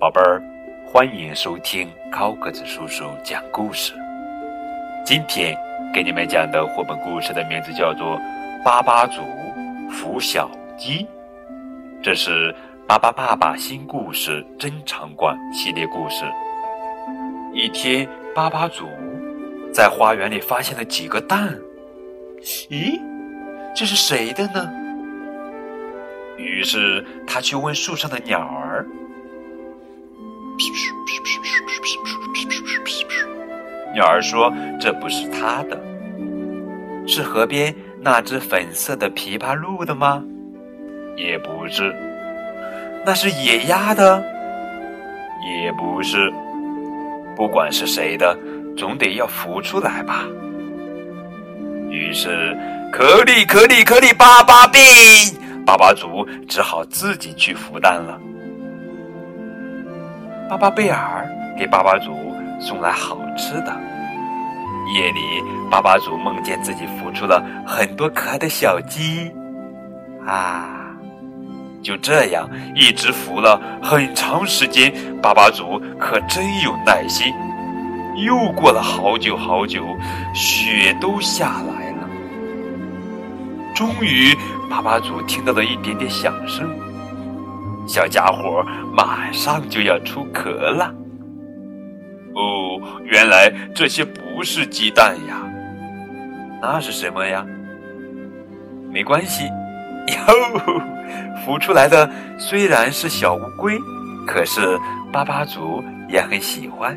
宝贝儿，欢迎收听高个子叔叔讲故事。今天给你们讲的绘本故事的名字叫做《巴巴族孵小鸡》，这是巴巴爸爸新故事珍藏馆系列故事。一天，巴巴族在花园里发现了几个蛋，咦，这是谁的呢？于是他去问树上的鸟儿。鸟儿说：“这不是他的，是河边那只粉色的琵琶鹿的吗？也不是，那是野鸭的，也不是。不管是谁的，总得要孵出来吧。”于是，可里可里可里，巴巴病，巴巴族只好自己去孵蛋了。巴巴贝尔给巴巴祖送来好吃的。夜里，巴巴祖梦见自己孵出了很多可爱的小鸡，啊，就这样一直孵了很长时间。巴巴祖可真有耐心。又过了好久好久，雪都下来了。终于，巴巴祖听到了一点点响声。小家伙马上就要出壳了。哦，原来这些不是鸡蛋呀，那是什么呀？没关系，哟，孵出来的虽然是小乌龟，可是巴巴族也很喜欢。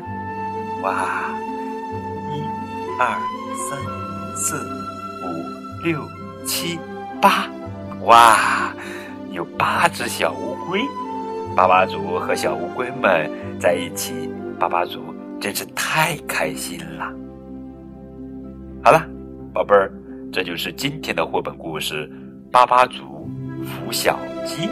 哇，一、二、三、四、五、六、七、八，哇！有八只小乌龟，巴巴族和小乌龟们在一起，巴巴族真是太开心了。好了，宝贝儿，这就是今天的绘本故事《巴巴族孵小鸡》。